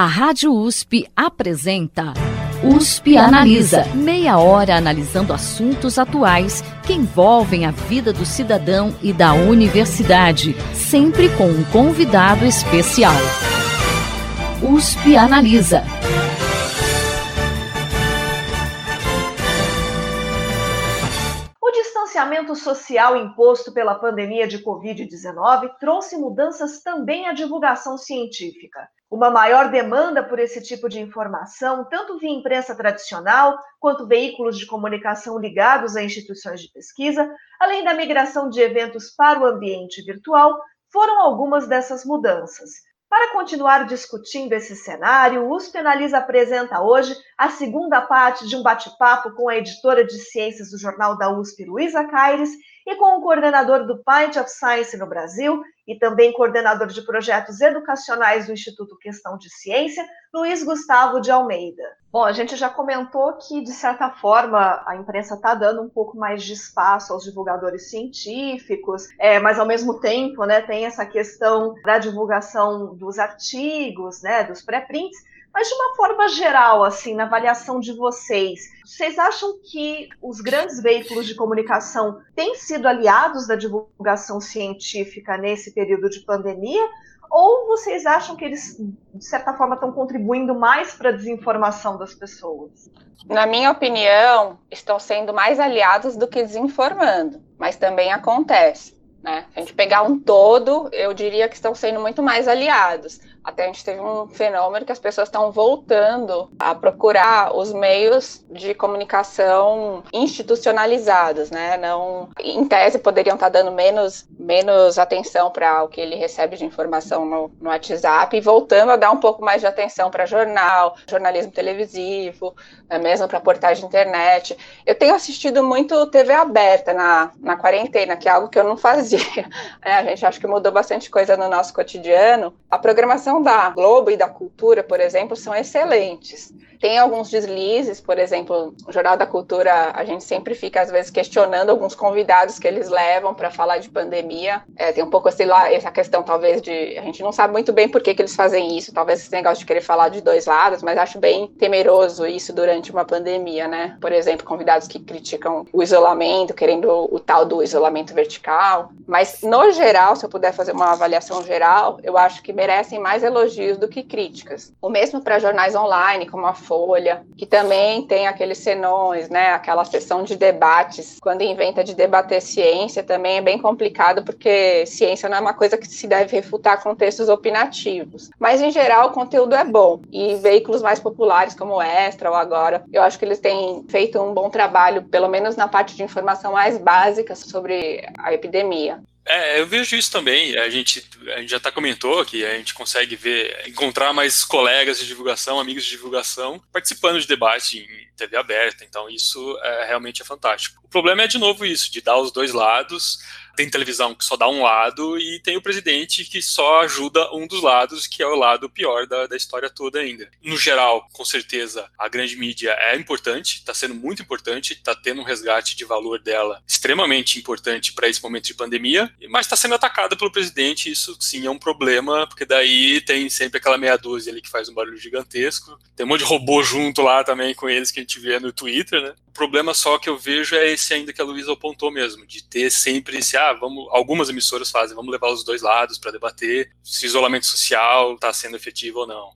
A Rádio USP apresenta USP Analisa. Meia hora analisando assuntos atuais que envolvem a vida do cidadão e da universidade, sempre com um convidado especial. USP Analisa. O distanciamento social imposto pela pandemia de Covid-19 trouxe mudanças também à divulgação científica uma maior demanda por esse tipo de informação, tanto via imprensa tradicional quanto veículos de comunicação ligados a instituições de pesquisa, além da migração de eventos para o ambiente virtual, foram algumas dessas mudanças. Para continuar discutindo esse cenário, o USP Analisa apresenta hoje a segunda parte de um bate-papo com a editora de ciências do jornal da USP, Luísa Caires, e com o coordenador do Pint of Science no Brasil e também coordenador de projetos educacionais do Instituto Questão de Ciência, Luiz Gustavo de Almeida. Bom, a gente já comentou que, de certa forma, a imprensa está dando um pouco mais de espaço aos divulgadores científicos, é, mas, ao mesmo tempo, né, tem essa questão da divulgação dos artigos, né, dos pré-prints, mas de uma forma geral, assim, na avaliação de vocês, vocês acham que os grandes veículos de comunicação têm sido aliados da divulgação científica nesse período de pandemia? Ou vocês acham que eles, de certa forma, estão contribuindo mais para a desinformação das pessoas? Na minha opinião, estão sendo mais aliados do que desinformando, mas também acontece. Né? Se a gente pegar um todo, eu diria que estão sendo muito mais aliados. Até a gente teve um fenômeno que as pessoas estão voltando a procurar os meios de comunicação institucionalizados, né? Não, em tese, poderiam estar dando menos, menos atenção para o que ele recebe de informação no, no WhatsApp e voltando a dar um pouco mais de atenção para jornal, jornalismo televisivo, né? mesmo para portais de internet. Eu tenho assistido muito TV aberta na, na quarentena, que é algo que eu não fazia. É, a gente acha que mudou bastante coisa no nosso cotidiano. A programação da Globo e da Cultura, por exemplo, são excelentes. Tem alguns deslizes, por exemplo, o Jornal da Cultura, a gente sempre fica, às vezes, questionando alguns convidados que eles levam para falar de pandemia. É, tem um pouco assim, lá, essa questão, talvez, de. A gente não sabe muito bem por que, que eles fazem isso, talvez esse negócio de querer falar de dois lados, mas acho bem temeroso isso durante uma pandemia, né? Por exemplo, convidados que criticam o isolamento, querendo o tal do isolamento vertical. Mas, no geral, se eu puder fazer uma avaliação geral, eu acho que merecem mais elogios do que críticas. O mesmo para jornais online, como a Folha, que também tem aqueles senões, né? Aquela sessão de debates. Quando inventa de debater ciência, também é bem complicado, porque ciência não é uma coisa que se deve refutar com textos opinativos. Mas, em geral, o conteúdo é bom. E veículos mais populares, como o Extra ou Agora, eu acho que eles têm feito um bom trabalho, pelo menos na parte de informação mais básica sobre a epidemia. É, eu vejo isso também. A gente, a gente já tá comentou que a gente consegue ver, encontrar mais colegas de divulgação, amigos de divulgação, participando de debate em TV aberta. Então, isso é, realmente é fantástico. O problema é, de novo, isso, de dar os dois lados tem televisão que só dá um lado e tem o presidente que só ajuda um dos lados, que é o lado pior da, da história toda ainda. No geral, com certeza, a grande mídia é importante, está sendo muito importante, está tendo um resgate de valor dela extremamente importante para esse momento de pandemia, mas está sendo atacada pelo presidente, isso sim é um problema, porque daí tem sempre aquela meia dúzia ali que faz um barulho gigantesco, tem um monte de robô junto lá também com eles que a gente vê no Twitter, né? O problema só que eu vejo é esse ainda que a Luísa apontou mesmo, de ter sempre esse, ah, vamos, algumas emissoras fazem, vamos levar os dois lados para debater se isolamento social está sendo efetivo ou não,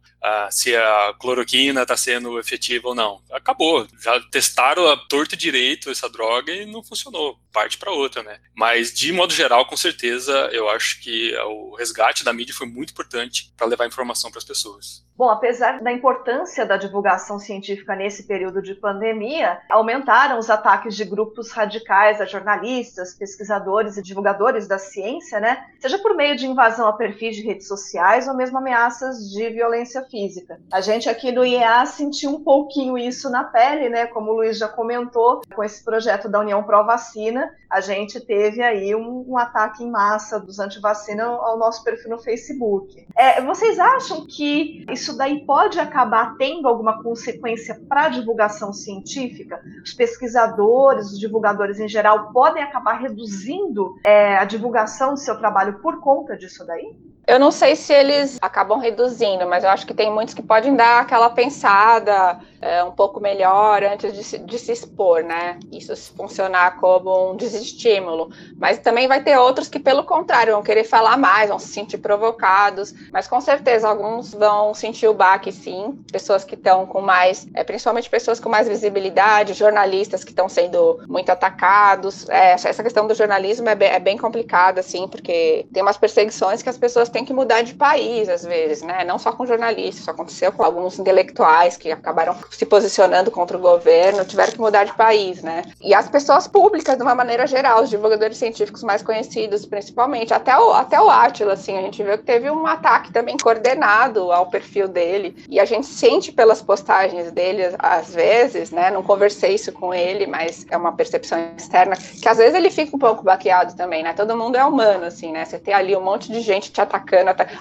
se a cloroquina está sendo efetiva ou não. Acabou, já testaram a torto direito essa droga e não funcionou, parte para outra, né? Mas de modo geral, com certeza, eu acho que o resgate da mídia foi muito importante para levar informação para as pessoas. Bom, apesar da importância da divulgação científica nesse período de pandemia, aumentaram os ataques de grupos radicais a jornalistas, pesquisadores e divulgadores da ciência, né? Seja por meio de invasão a perfis de redes sociais ou mesmo ameaças de violência física. A gente aqui no IEA sentiu um pouquinho isso na pele, né? Como o Luiz já comentou, com esse projeto da União Pro Vacina, a gente teve aí um, um ataque em massa dos antivacina ao nosso perfil no Facebook. É, vocês acham que isso daí pode acabar tendo alguma consequência para a divulgação científica? Os pesquisadores, os divulgadores em geral, podem acabar reduzindo é, a divulgação do seu trabalho por conta disso daí? Eu não sei se eles acabam reduzindo, mas eu acho que tem muitos que podem dar aquela pensada é, um pouco melhor antes de se, de se expor, né? Isso funcionar como um desestímulo. Mas também vai ter outros que, pelo contrário, vão querer falar mais, vão se sentir provocados. Mas com certeza alguns vão sentir o baque, sim. Pessoas que estão com mais, é, principalmente pessoas com mais visibilidade, jornalistas que estão sendo muito atacados. É, essa questão do jornalismo é bem, é bem complicada, assim, porque tem umas perseguições que as pessoas têm que mudar de país, às vezes, né? Não só com jornalistas, isso aconteceu com alguns intelectuais que acabaram se posicionando contra o governo, tiveram que mudar de país, né? E as pessoas públicas, de uma maneira geral, os divulgadores científicos mais conhecidos, principalmente, até o, até o Átila, assim, a gente viu que teve um ataque também coordenado ao perfil dele, e a gente sente pelas postagens dele, às vezes, né? Não conversei isso com ele, mas é uma percepção externa, que às vezes ele fica um pouco baqueado também, né? Todo mundo é humano, assim, né? Você tem ali um monte de gente te atacando,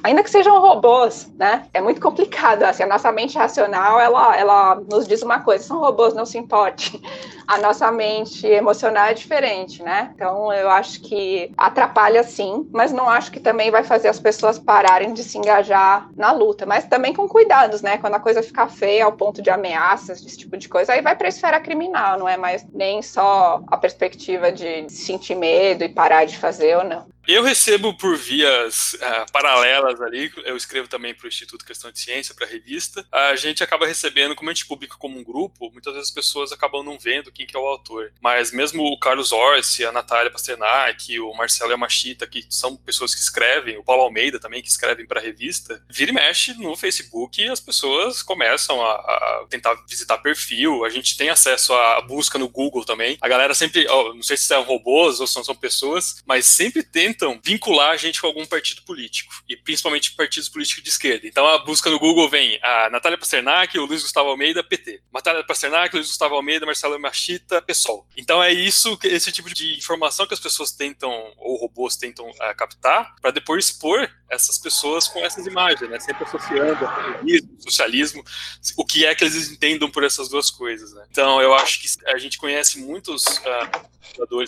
ainda que sejam robôs, né? É muito complicado, assim, a nossa mente racional, ela, ela nos diz uma coisa, são robôs, não se importe. A nossa mente emocional é diferente, né? Então eu acho que atrapalha sim, mas não acho que também vai fazer as pessoas pararem de se engajar na luta, mas também com cuidados, né? Quando a coisa ficar feia ao ponto de ameaças, desse tipo de coisa, aí vai para a esfera criminal, não é mais nem só a perspectiva de sentir medo e parar de fazer ou não. Eu recebo por vias uh, paralelas ali, eu escrevo também para o Instituto Questão de Ciência, para a revista. A gente acaba recebendo, como a gente publica como um grupo, muitas vezes as pessoas acabam não vendo quem que é o autor. Mas mesmo o Carlos Orsi, a Natália Pasternak, o Marcelo Yamashita, que são pessoas que escrevem, o Paulo Almeida também, que escrevem para a revista, vira e mexe no Facebook e as pessoas começam a, a, tentar visitar perfil. A gente tem acesso à busca no Google também. A galera sempre, oh, não sei se são robôs ou são, são pessoas, mas sempre tem tentam vincular a gente com algum partido político, e principalmente partidos políticos de esquerda. Então a busca no Google vem a Natália Pasternak, o Luiz Gustavo Almeida, PT. Natália Pasternak, Luiz Gustavo Almeida, Marcelo Machita, PSOL. Então é isso, esse tipo de informação que as pessoas tentam, ou robôs tentam uh, captar, para depois expor essas pessoas com essas imagens, né? Sempre associando comunismo, socialismo, o que é que eles entendam por essas duas coisas, né? Então eu acho que a gente conhece muitos uh,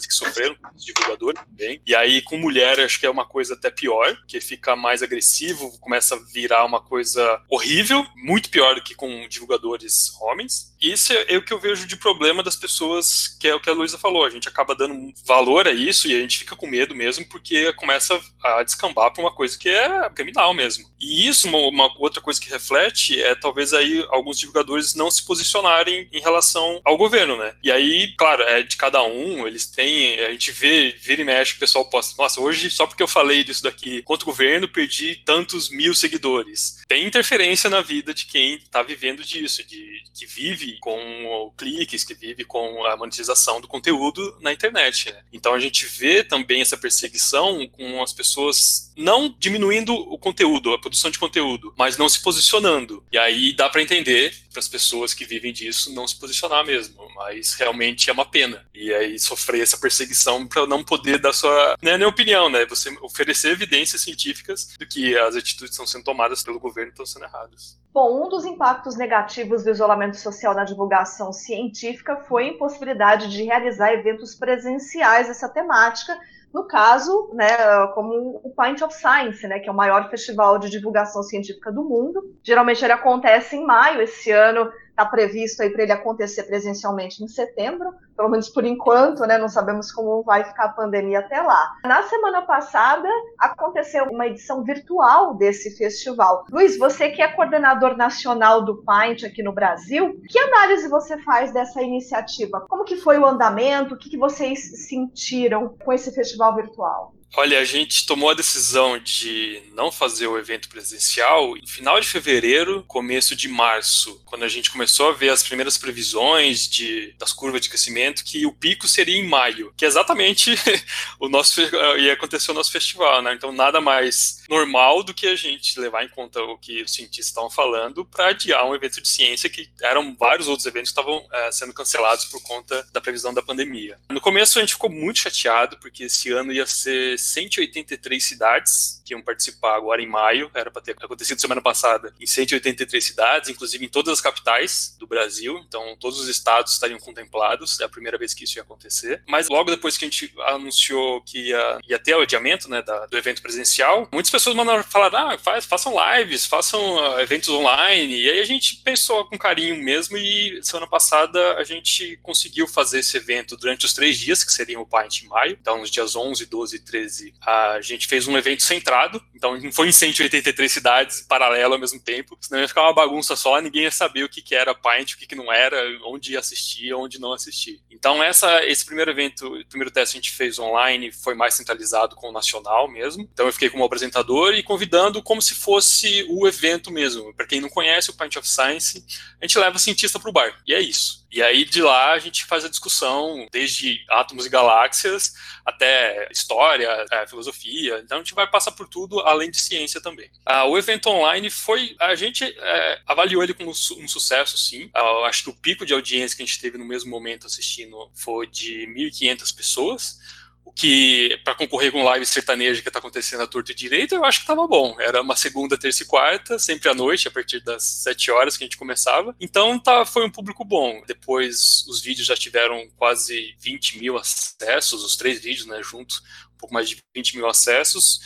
que sofreram, divulgadores também, e aí com mulheres mulher, acho que é uma coisa até pior, que fica mais agressivo, começa a virar uma coisa horrível, muito pior do que com divulgadores homens. Isso é, é, o que eu vejo de problema das pessoas, que é o que a Luísa falou. A gente acaba dando valor a isso e a gente fica com medo mesmo, porque começa a descambar para uma coisa que é criminal mesmo. E isso, uma, uma, outra coisa que reflete, é talvez aí alguns divulgadores não se posicionarem em relação ao governo, né? E aí, claro, é de cada um, eles têm, a gente vê, vira e mexe, o pessoal posta, nossa, hoje, só porque eu falei disso daqui contra o governo, perdi tantos mil seguidores. Tem interferência na vida de quem está vivendo disso, de que vive com cliques, que vive com a monetização do conteúdo na internet. Né? Então a gente vê também essa perseguição com as pessoas não diminuindo o conteúdo, a produção de conteúdo, mas não se posicionando. E aí dá para entender para as pessoas que vivem disso não se posicionar mesmo, mas realmente é uma pena. E aí sofrer essa perseguição para não poder dar sua, não é nem opinião, né? Você oferecer evidências científicas do que as atitudes que estão sendo tomadas pelo governo estão sendo erradas. Bom, um dos impactos negativos do isolamento social na divulgação científica foi a impossibilidade de realizar eventos presenciais dessa temática, no caso, né, como o Pint of Science, né, que é o maior festival de divulgação científica do mundo. Geralmente ele acontece em maio, esse ano está previsto aí para ele acontecer presencialmente em setembro, pelo menos por enquanto, né? Não sabemos como vai ficar a pandemia até lá. Na semana passada aconteceu uma edição virtual desse festival. Luiz, você que é coordenador nacional do Pint aqui no Brasil, que análise você faz dessa iniciativa? Como que foi o andamento? O que, que vocês sentiram com esse festival virtual? Olha, a gente tomou a decisão de não fazer o evento presencial no final de fevereiro, começo de março, quando a gente começou a ver as primeiras previsões de, das curvas de crescimento, que o pico seria em maio, que é exatamente o nosso ia acontecer o nosso festival, né? Então nada mais normal do que a gente levar em conta o que os cientistas estavam falando para adiar um evento de ciência que eram vários outros eventos que estavam é, sendo cancelados por conta da previsão da pandemia. No começo a gente ficou muito chateado porque esse ano ia ser 183 cidades que iam participar agora em maio, era para ter acontecido semana passada, em 183 cidades, inclusive em todas as capitais do Brasil, então todos os estados estariam contemplados, é a primeira vez que isso ia acontecer. Mas logo depois que a gente anunciou que ia, ia ter o adiamento né, da, do evento presencial, muitas pessoas mandaram falar, ah, faz, façam lives, façam uh, eventos online, e aí a gente pensou com carinho mesmo, e semana passada a gente conseguiu fazer esse evento durante os três dias, que seriam o Paint em maio, então nos dias 11, 12 e 13, a gente fez um evento centrado, então não foi em 183 cidades paralelo ao mesmo tempo, senão ia ficar uma bagunça só, ninguém ia saber o que, que era Paint, o que, que não era, onde ia assistir, onde não assistir. Então essa, esse primeiro evento, o primeiro teste a gente fez online, foi mais centralizado com o nacional mesmo, então eu fiquei como apresentador e convidando como se fosse o evento mesmo. Para quem não conhece o Paint of Science, a gente leva cientista para o bar, e é isso. E aí de lá a gente faz a discussão, desde átomos e galáxias até história, é, filosofia. Então a gente vai passar por tudo além de ciência também. Ah, o evento online foi, a gente é, avaliou ele como um sucesso, sim. Ah, acho que o pico de audiência que a gente teve no mesmo momento assistindo foi de 1.500 pessoas o que para concorrer com live sertaneja que está acontecendo à torta e direito, eu acho que estava bom. Era uma segunda, terça e quarta, sempre à noite, a partir das sete horas que a gente começava. Então tá, foi um público bom. Depois os vídeos já tiveram quase 20 mil acessos, os três vídeos, né, juntos pouco mais de 20 mil acessos.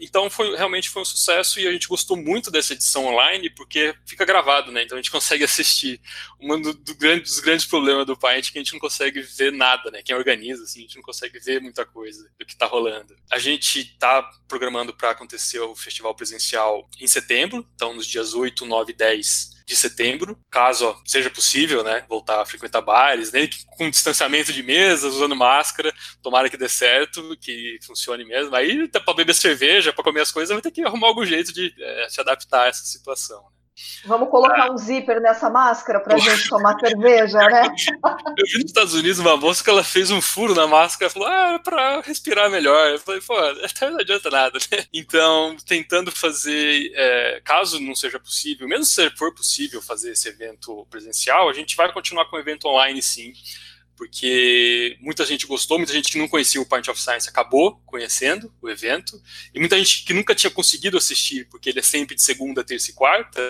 Então foi realmente foi um sucesso e a gente gostou muito dessa edição online porque fica gravado, né? Então a gente consegue assistir. Um do, do grande, dos grandes problemas do Paint é que a gente não consegue ver nada, né? Quem organiza, assim, a gente não consegue ver muita coisa do que está rolando. A gente está programando para acontecer o festival presencial em setembro, então nos dias 8, 9 e 10 de setembro, caso seja possível, né, voltar a frequentar bares, nem com distanciamento de mesas, usando máscara, tomara que dê certo, que funcione mesmo. Aí, para beber cerveja, para comer as coisas, vai ter que arrumar algum jeito de é, se adaptar a essa situação. Né. Vamos colocar ah. um zíper nessa máscara para a gente tomar cerveja, né? Eu vi nos Estados Unidos uma moça que ela fez um furo na máscara e falou, ah, para respirar melhor. Eu falei, pô, até não adianta nada, né? Então, tentando fazer, é, caso não seja possível, mesmo se for possível fazer esse evento presencial, a gente vai continuar com o evento online sim porque muita gente gostou, muita gente que não conhecia o Point of Science acabou conhecendo o evento, e muita gente que nunca tinha conseguido assistir, porque ele é sempre de segunda, terça e quarta,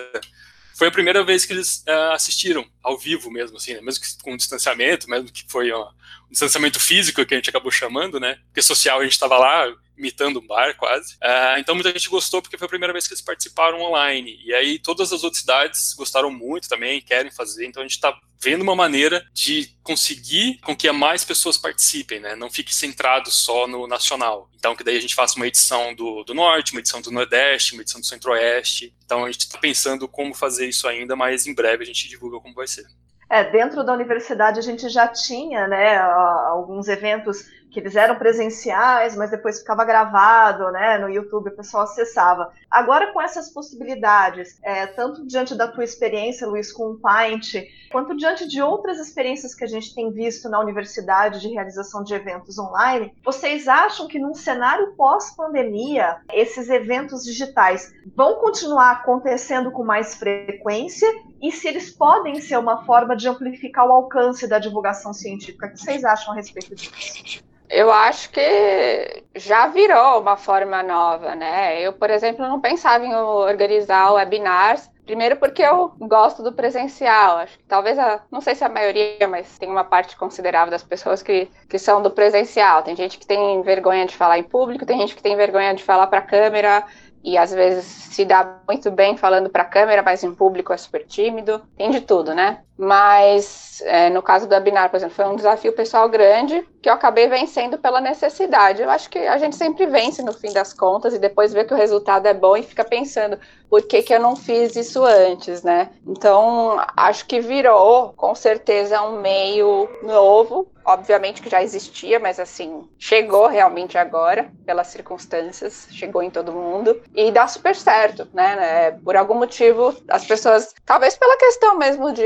foi a primeira vez que eles uh, assistiram ao vivo mesmo, assim, né? mesmo que com distanciamento, mesmo que foi um distanciamento físico que a gente acabou chamando, né? Porque social a gente estava lá imitando um bar quase. Uh, então muita gente gostou porque foi a primeira vez que eles participaram online. E aí todas as outras cidades gostaram muito também, querem fazer. Então a gente está vendo uma maneira de conseguir com que mais pessoas participem, né? Não fique centrado só no nacional. Então, que daí a gente faça uma edição do, do Norte, uma edição do Nordeste, uma edição do Centro-Oeste. Então, a gente está pensando como fazer isso ainda, mas em breve a gente divulga como vai ser. É, dentro da universidade a gente já tinha, né, alguns eventos que eles eram presenciais, mas depois ficava gravado, né, no YouTube, o pessoal acessava. Agora, com essas possibilidades, é, tanto diante da tua experiência, Luiz, com o Paint, quanto diante de outras experiências que a gente tem visto na universidade de realização de eventos online, vocês acham que num cenário pós-pandemia, esses eventos digitais vão continuar acontecendo com mais frequência e se eles podem ser uma forma de amplificar o alcance da divulgação científica? O que vocês acham a respeito disso? Eu acho que já virou uma forma nova, né? Eu, por exemplo, não pensava em organizar webinars Primeiro porque eu gosto do presencial. Acho que talvez a, não sei se a maioria, mas tem uma parte considerável das pessoas que, que são do presencial. Tem gente que tem vergonha de falar em público, tem gente que tem vergonha de falar para a câmera e às vezes se dá muito bem falando para a câmera, mas em público é super tímido. Tem de tudo, né? Mas é, no caso do webinar, por exemplo, foi um desafio pessoal grande que eu acabei vencendo pela necessidade. Eu acho que a gente sempre vence no fim das contas e depois vê que o resultado é bom e fica pensando por que, que eu não fiz isso antes, né? Então, acho que virou com certeza um meio novo, obviamente que já existia, mas assim, chegou realmente agora, pelas circunstâncias, chegou em todo mundo e dá super certo, né? É, por algum motivo, as pessoas, talvez pela questão mesmo de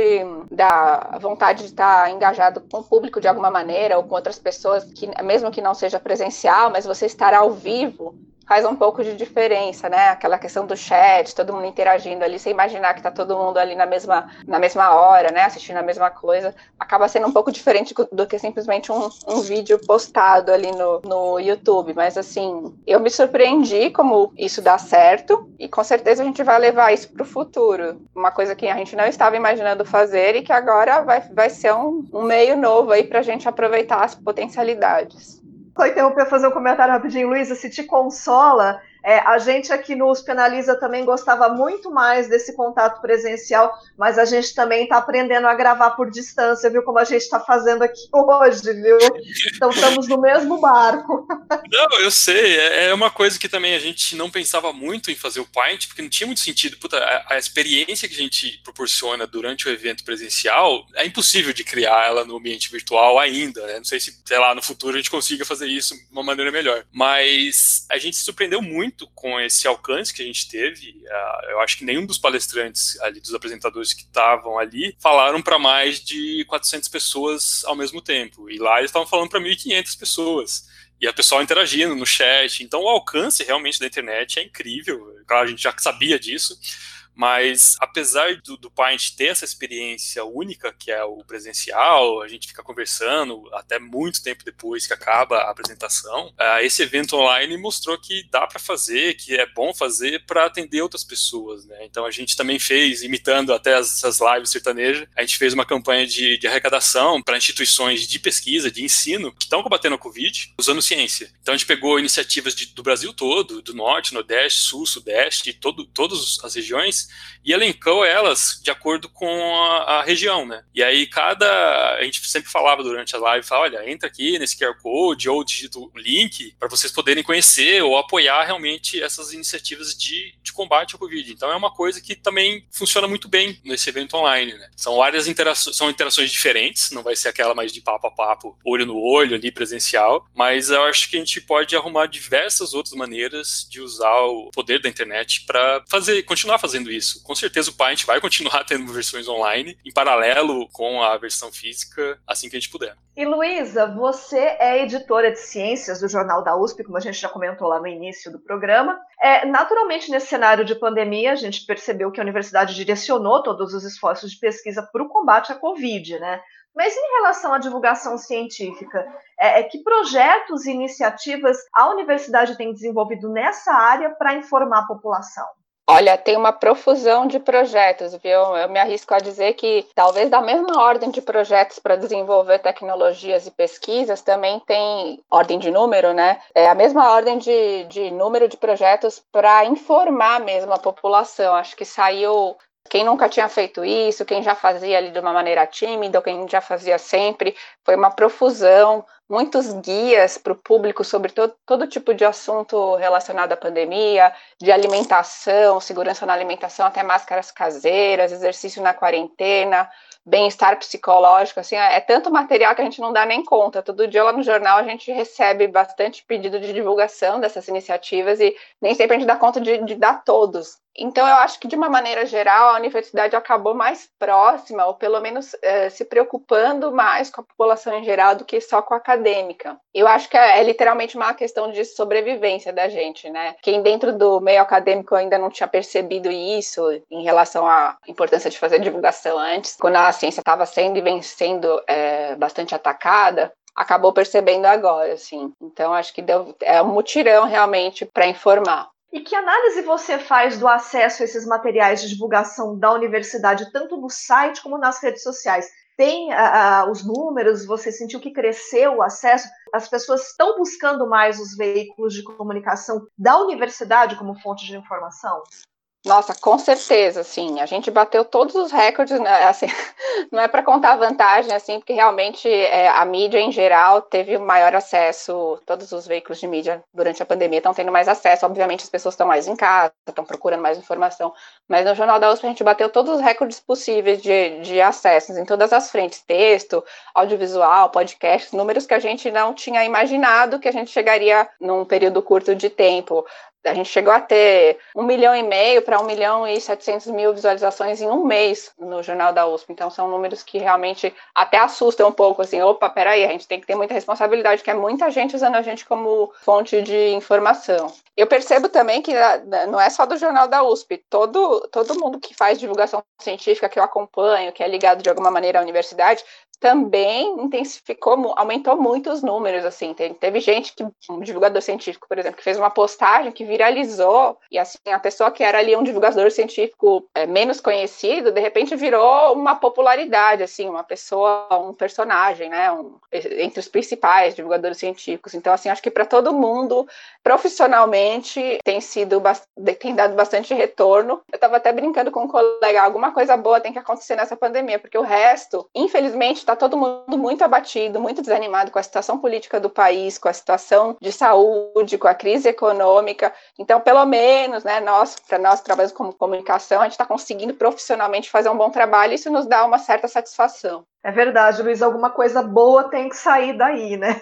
da vontade de estar engajado com o público de alguma maneira ou com outras pessoas, que mesmo que não seja presencial, mas você estar ao vivo faz um pouco de diferença, né? Aquela questão do chat, todo mundo interagindo ali, sem imaginar que tá todo mundo ali na mesma, na mesma hora, né? Assistindo a mesma coisa, acaba sendo um pouco diferente do que simplesmente um, um vídeo postado ali no, no YouTube. Mas assim, eu me surpreendi como isso dá certo e com certeza a gente vai levar isso para o futuro. Uma coisa que a gente não estava imaginando fazer e que agora vai, vai ser um, um meio novo aí para a gente aproveitar as potencialidades. Vou interromper fazer um comentário rapidinho, Luísa, se te consola, é, a gente aqui no Penaliza também gostava muito mais desse contato presencial, mas a gente também está aprendendo a gravar por distância, viu? Como a gente está fazendo aqui hoje, viu? Então estamos no mesmo barco. Não, eu sei. É, é uma coisa que também a gente não pensava muito em fazer o Paint, porque não tinha muito sentido. Puta, a, a experiência que a gente proporciona durante o evento presencial é impossível de criar ela no ambiente virtual ainda. Né? Não sei se, sei lá, no futuro a gente consiga fazer isso de uma maneira melhor. Mas a gente se surpreendeu muito muito com esse alcance que a gente teve. Eu acho que nenhum dos palestrantes ali, dos apresentadores que estavam ali, falaram para mais de 400 pessoas ao mesmo tempo. E lá eles estavam falando para 1.500 pessoas e a pessoa interagindo no chat. Então o alcance realmente da internet é incrível. Claro, a gente já sabia disso, mas apesar do, do Paint ter essa experiência única, que é o presencial, a gente fica conversando até muito tempo depois que acaba a apresentação, uh, esse evento online mostrou que dá para fazer, que é bom fazer para atender outras pessoas. Né? Então a gente também fez, imitando até as, as lives sertanejas, a gente fez uma campanha de, de arrecadação para instituições de pesquisa, de ensino, que estão combatendo a Covid usando ciência. Então a gente pegou iniciativas de, do Brasil todo, do norte, nordeste, sul, sudeste, todo, todas as regiões, e elencou elas de acordo com a, a, região, né? E aí cada a gente sempre falava durante a live, fala, olha, entra aqui nesse QR Code ou digita o link para vocês poderem conhecer ou apoiar realmente essas iniciativas de, de combate ao Covid. Então é uma coisa que também funciona muito bem nesse evento online, né? São várias interações, são interações diferentes, não vai ser aquela mais de papo a papo, olho no olho ali presencial, mas eu acho que a gente pode arrumar diversas outras maneiras de usar o poder da internet para fazer, continuar fazendo isso isso. Com certeza o Paint vai continuar tendo versões online, em paralelo com a versão física, assim que a gente puder. E Luísa, você é editora de ciências do Jornal da USP, como a gente já comentou lá no início do programa. É, naturalmente, nesse cenário de pandemia, a gente percebeu que a universidade direcionou todos os esforços de pesquisa para o combate à Covid, né? Mas em relação à divulgação científica, é, é, que projetos e iniciativas a universidade tem desenvolvido nessa área para informar a população? Olha, tem uma profusão de projetos, viu? Eu me arrisco a dizer que talvez da mesma ordem de projetos para desenvolver tecnologias e pesquisas também tem ordem de número, né? É a mesma ordem de, de número de projetos para informar mesmo a população. Acho que saiu quem nunca tinha feito isso, quem já fazia ali de uma maneira tímida, ou quem já fazia sempre, foi uma profusão muitos guias para o público sobre todo, todo tipo de assunto relacionado à pandemia, de alimentação, segurança na alimentação, até máscaras caseiras, exercício na quarentena, bem-estar psicológico, assim, é, é tanto material que a gente não dá nem conta. Todo dia lá no jornal a gente recebe bastante pedido de divulgação dessas iniciativas e nem sempre a gente dá conta de, de dar todos. Então, eu acho que, de uma maneira geral, a universidade acabou mais próxima, ou pelo menos eh, se preocupando mais com a população em geral do que só com a acadêmica. Eu acho que é, é, literalmente uma questão de sobrevivência da gente, né? Quem dentro do meio acadêmico ainda não tinha percebido isso em relação à importância de fazer divulgação antes, quando a ciência estava sendo e vem sendo é, bastante atacada, acabou percebendo agora, assim. Então, acho que deu, é um mutirão realmente para informar. E que análise você faz do acesso a esses materiais de divulgação da universidade, tanto no site como nas redes sociais? Tem uh, os números? Você sentiu que cresceu o acesso? As pessoas estão buscando mais os veículos de comunicação da universidade como fonte de informação? Nossa, com certeza, sim. A gente bateu todos os recordes, né? assim, não é para contar vantagem, assim, porque realmente é, a mídia em geral teve maior acesso, todos os veículos de mídia durante a pandemia estão tendo mais acesso. Obviamente, as pessoas estão mais em casa, estão procurando mais informação. Mas no Jornal da USP a gente bateu todos os recordes possíveis de, de acessos em todas as frentes: texto, audiovisual, podcast, números que a gente não tinha imaginado que a gente chegaria num período curto de tempo A gente chegou a ter um milhão e meio para um milhão e setecentos mil visualizações em um mês no Jornal da USP. Então, são números que realmente até assustam um pouco, assim, opa, peraí, a gente tem que ter muita responsabilidade, que é muita gente usando a gente como fonte de informação. Eu percebo também que ah, não é só do Jornal da USP, todo, todo mundo que faz divulgação científica, que eu acompanho, que é ligado de alguma maneira à universidade, também intensificou, aumentou muito os números, assim, teve gente que, um divulgador científico, por exemplo, que fez uma postagem que viralizou, e assim, a pessoa que era ali um divulgador científico é, menos conhecido, de repente virou uma popularidade, assim, uma pessoa, um personagem, né, um, entre os principais divulgadores científicos, então, assim, acho que para todo mundo, profissionalmente, tem sido, tem dado bastante retorno, eu estava até brincando com um colega, alguma coisa boa tem que acontecer nessa pandemia, porque o resto, infelizmente, está todo mundo muito abatido, muito desanimado com a situação política do país, com a situação de saúde, com a crise econômica. Então, pelo menos, né, nós, para nós trabalhamos como comunicação, a gente está conseguindo profissionalmente fazer um bom trabalho e isso nos dá uma certa satisfação. É verdade, Luiz, alguma coisa boa tem que sair daí, né?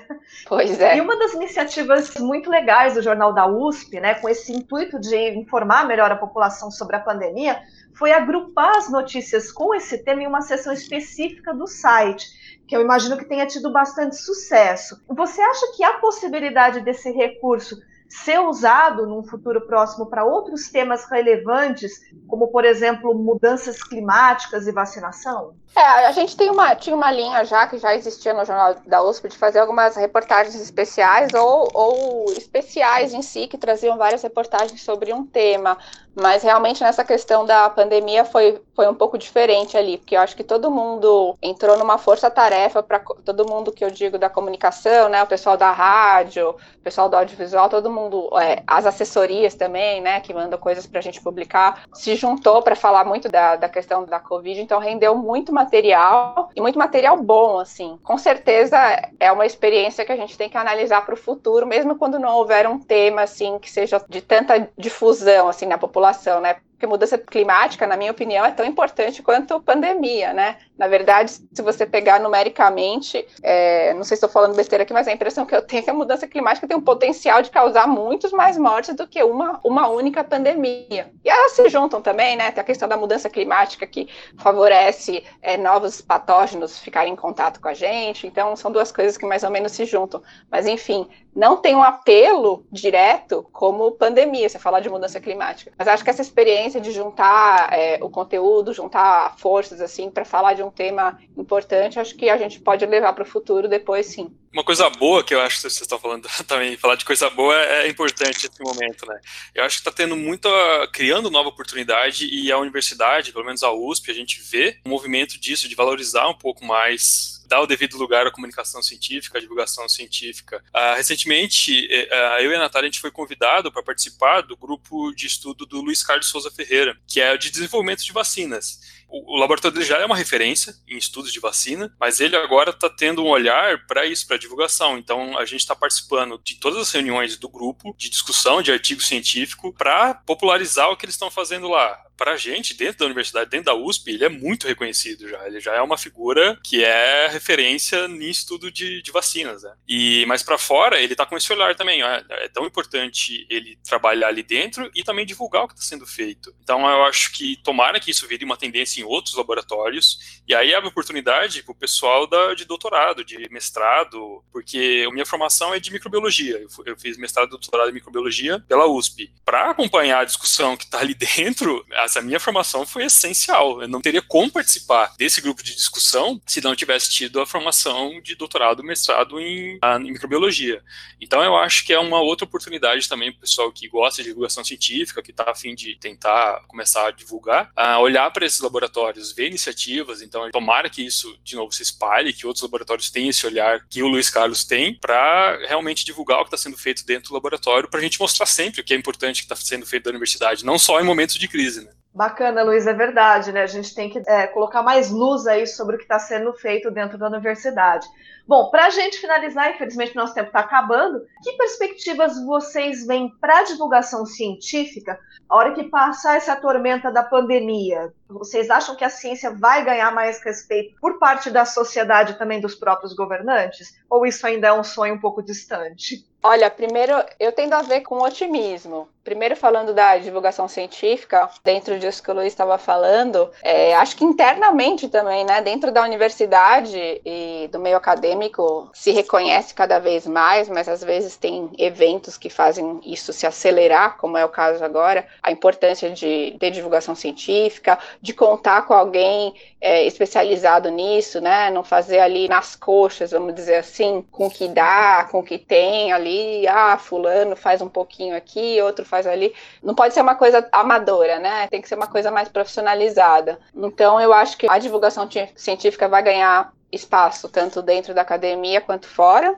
Pois é. E uma das iniciativas muito legais do Jornal da USP, né, com esse intuito de informar melhor a população sobre a pandemia, foi agrupar as notícias com esse tema em uma seção específica do site, que eu imagino que tenha tido bastante sucesso. Você acha que há possibilidade desse recurso ser usado num futuro próximo para outros temas relevantes, como, por exemplo, mudanças climáticas e vacinação? É, a gente tem uma, tinha uma linha já que já existia no Jornal da USP de fazer algumas reportagens especiais ou, ou especiais em si, que traziam várias reportagens sobre um tema. Mas realmente nessa questão da pandemia foi, foi um pouco diferente ali, porque eu acho que todo mundo entrou numa força-tarefa para todo mundo que eu digo da comunicação, né? O pessoal da rádio, o pessoal do audiovisual, todo mundo, é, as assessorias também, né? Que mandam coisas para a gente publicar, se juntou para falar muito da, da questão da Covid, então rendeu muito material e muito material bom, assim. Com certeza é uma experiência que a gente tem que analisar para o futuro, mesmo quando não houver um tema assim que seja de tanta difusão assim na população, né? Porque mudança climática, na minha opinião, é tão importante quanto pandemia, né? Na verdade, se você pegar numericamente, é, não sei se estou falando besteira aqui, mas a impressão que eu tenho é que a mudança climática tem um potencial de causar muitos mais mortes do que uma, uma única pandemia. E elas se juntam também, né? Tem a questão da mudança climática que favorece é, novos patógenos ficarem em contato com a gente. Então, são duas coisas que mais ou menos se juntam. Mas, enfim, não tem um apelo direto como pandemia, você falar de mudança climática. Mas acho que essa experiência de juntar é, o conteúdo, juntar forças, assim, para falar de um tema importante, acho que a gente pode levar para o futuro depois, sim. Uma coisa boa que eu acho que vocês estão falando também, falar de coisa boa é importante nesse momento, né? Eu acho que está tendo muita, criando nova oportunidade e a universidade, pelo menos a USP, a gente vê um movimento disso, de valorizar um pouco mais dar o devido lugar à comunicação científica, à divulgação científica. Uh, recentemente, uh, eu e a Natália, a gente foi convidado para participar do grupo de estudo do Luiz Carlos Souza Ferreira, que é de desenvolvimento de vacinas. O, o laboratório dele já é uma referência em estudos de vacina, mas ele agora está tendo um olhar para isso, para divulgação. Então, a gente está participando de todas as reuniões do grupo de discussão de artigo científico para popularizar o que eles estão fazendo lá para a gente, dentro da universidade, dentro da USP, ele é muito reconhecido já. Ele já é uma figura que é referência em estudo de, de vacinas. Né? E mais para fora, ele está com esse olhar também. Ó, é tão importante ele trabalhar ali dentro e também divulgar o que está sendo feito. Então, eu acho que tomara que isso vire uma tendência em outros laboratórios. E aí abre oportunidade para o pessoal da, de doutorado, de mestrado, porque a minha formação é de microbiologia. Eu, eu fiz mestrado e doutorado em microbiologia pela USP. Para acompanhar a discussão que está ali dentro, essa minha formação foi essencial. Eu não teria como participar desse grupo de discussão se não tivesse tido a formação de doutorado, mestrado em, em microbiologia. Então eu acho que é uma outra oportunidade também para o pessoal que gosta de divulgação científica, que está a fim de tentar começar a divulgar, a olhar para esses laboratórios, ver iniciativas. Então tomara que isso de novo se espalhe, que outros laboratórios tenham esse olhar que o Luiz Carlos tem, para realmente divulgar o que está sendo feito dentro do laboratório, para a gente mostrar sempre o que é importante que está sendo feito da universidade, não só em momentos de crise. Né? Bacana, Luiz, é verdade, né? A gente tem que é, colocar mais luz aí sobre o que está sendo feito dentro da universidade. Bom, para a gente finalizar, infelizmente nosso tempo está acabando, que perspectivas vocês veem para a divulgação científica a hora que passar essa tormenta da pandemia? Vocês acham que a ciência vai ganhar mais respeito por parte da sociedade e também dos próprios governantes? Ou isso ainda é um sonho um pouco distante? Olha, primeiro eu tendo a ver com otimismo. Primeiro falando da divulgação científica, dentro disso que o Luiz estava falando, é, acho que internamente também, né, dentro da universidade e do meio acadêmico, se reconhece cada vez mais, mas às vezes tem eventos que fazem isso se acelerar, como é o caso agora, a importância de ter divulgação científica, de contar com alguém é, especializado nisso, né, não fazer ali nas coxas, vamos dizer assim, com o que dá, com o que tem ali ah, fulano faz um pouquinho aqui, outro faz ali. Não pode ser uma coisa amadora, né? Tem que ser uma coisa mais profissionalizada. Então, eu acho que a divulgação científica vai ganhar espaço tanto dentro da academia quanto fora.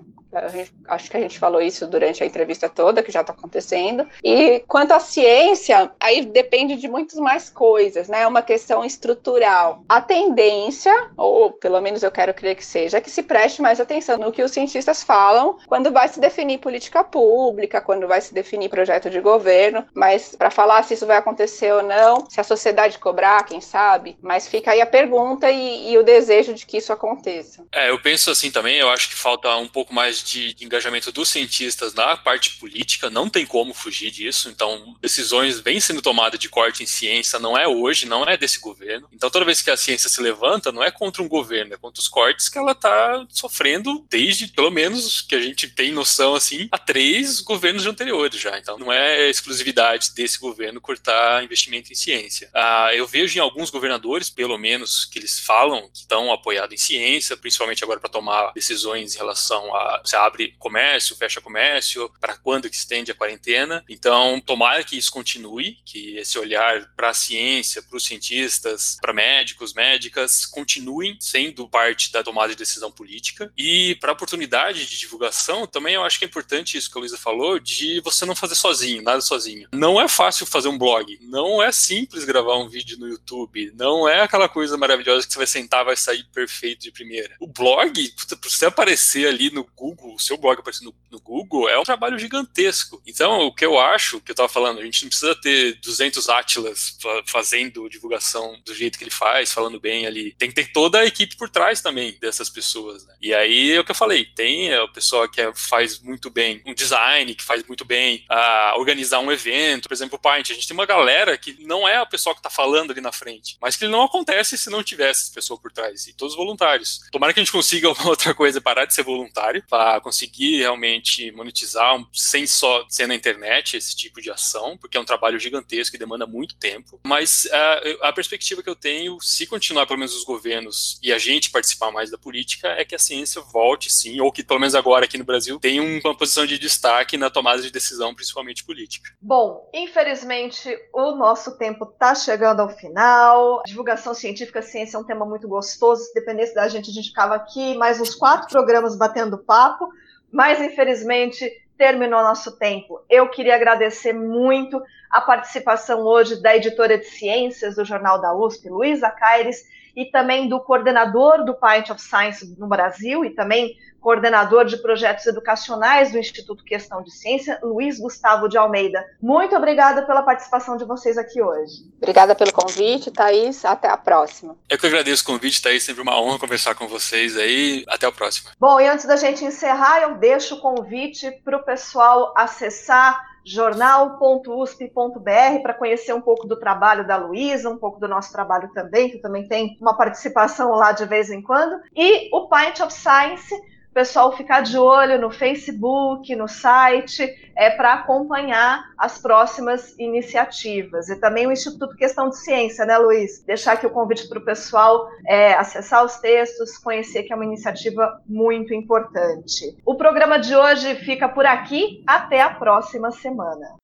Gente, acho que a gente falou isso durante a entrevista toda, que já está acontecendo. E quanto à ciência, aí depende de muitas mais coisas, né? É uma questão estrutural. A tendência, ou pelo menos eu quero crer que seja, é que se preste mais atenção no que os cientistas falam quando vai se definir política pública, quando vai se definir projeto de governo. Mas para falar se isso vai acontecer ou não, se a sociedade cobrar, quem sabe. Mas fica aí a pergunta e, e o desejo de que isso aconteça. É, eu penso assim também. Eu acho que falta um pouco mais de, de, engajamento dos cientistas na parte política, não tem como fugir disso. Então, decisões vêm sendo tomadas de corte em ciência, não é hoje, não é desse governo. Então, toda vez que a ciência se levanta, não é contra um governo, é contra os cortes que ela está sofrendo desde, pelo menos, que a gente tem noção, assim, há três governos anteriores já. Então, não é exclusividade desse governo cortar investimento em ciência. Ah, eu vejo em alguns governadores, pelo menos, que eles falam que estão apoiados em ciência, principalmente agora para tomar decisões em relação a se abre comércio, fecha comércio, para quando que estende a quarentena. Então, tomara que isso continue, que esse olhar para a ciência, para os cientistas, para médicos, médicas, continuem sendo parte da tomada de decisão política. E para a oportunidade de divulgação, também eu acho que é importante isso que a Luísa falou, de você não fazer sozinho, nada sozinho. Não é fácil fazer um blog, não é simples gravar um vídeo no YouTube, não é aquela coisa maravilhosa que você vai sentar vai sair perfeito de primeira. O blog, para você aparecer ali no Google, Google, o seu blog aparecer no, Google, é um trabalho gigantesco. Então, o que eu acho, que eu estava falando, a gente não precisa ter 200 Atlas fazendo divulgação do jeito que ele faz, falando bem ali. Tem que ter toda a equipe por trás também dessas pessoas. Né? E aí é o que eu falei: tem a pessoa que é, faz muito bem um design, que faz muito bem a organizar um evento, por exemplo, o Paint. A gente tem uma galera que não é a pessoa que está falando ali na frente, mas que não acontece se não tivesse essa pessoa por trás. E todos voluntários. Tomara que a gente consiga uma outra coisa, parar de ser voluntário, conseguir realmente monetizar sem só ser na internet esse tipo de ação, porque é um trabalho gigantesco e demanda muito tempo. Mas a, eh, a perspectiva que eu tenho, se continuar pelo menos os governos e a gente participar mais da política, é que a ciência volte sim, ou que pelo menos agora aqui no Brasil tenha uma posição de destaque na tomada de decisão, principalmente política. Bom, infelizmente o nosso tempo está chegando ao final. Divulgação científica, ciência é um tema muito gostoso. Se dependesse da gente, a gente ficava aqui mais uns quatro programas batendo papo papo, mas infelizmente terminou nosso tempo. Eu queria agradecer muito a participação hoje da editora de ciências do Jornal da USP, Luísa Caires, e também do coordenador do Pint of Science no Brasil e também coordenador de projetos educacionais do Instituto Questão de Ciência, Luiz Gustavo de Almeida. Muito obrigada pela participação de vocês aqui hoje. Obrigada pelo convite, Thaís. Até a próxima. Eu que agradeço o convite, Thaís. Sempre uma honra conversar com vocês aí. Até a próxima. Bom, e antes da gente encerrar, eu deixo o convite para o pessoal acessar jornal.usp.br para conhecer um pouco do trabalho da Luísa, um pouco do nosso trabalho também, que também tem uma participação lá de vez em quando, e o Pint of Science, pessoal ficar de olho no Facebook, no site, é, para acompanhar as próximas iniciativas. E também o Instituto Questão de Ciência, né, Luiz? Deixar aqui o convite para o pessoal é, acessar os textos, conhecer que é uma iniciativa muito importante. O programa de hoje fica por aqui. Até a próxima semana.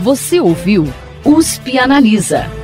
Você ouviu USP Analisa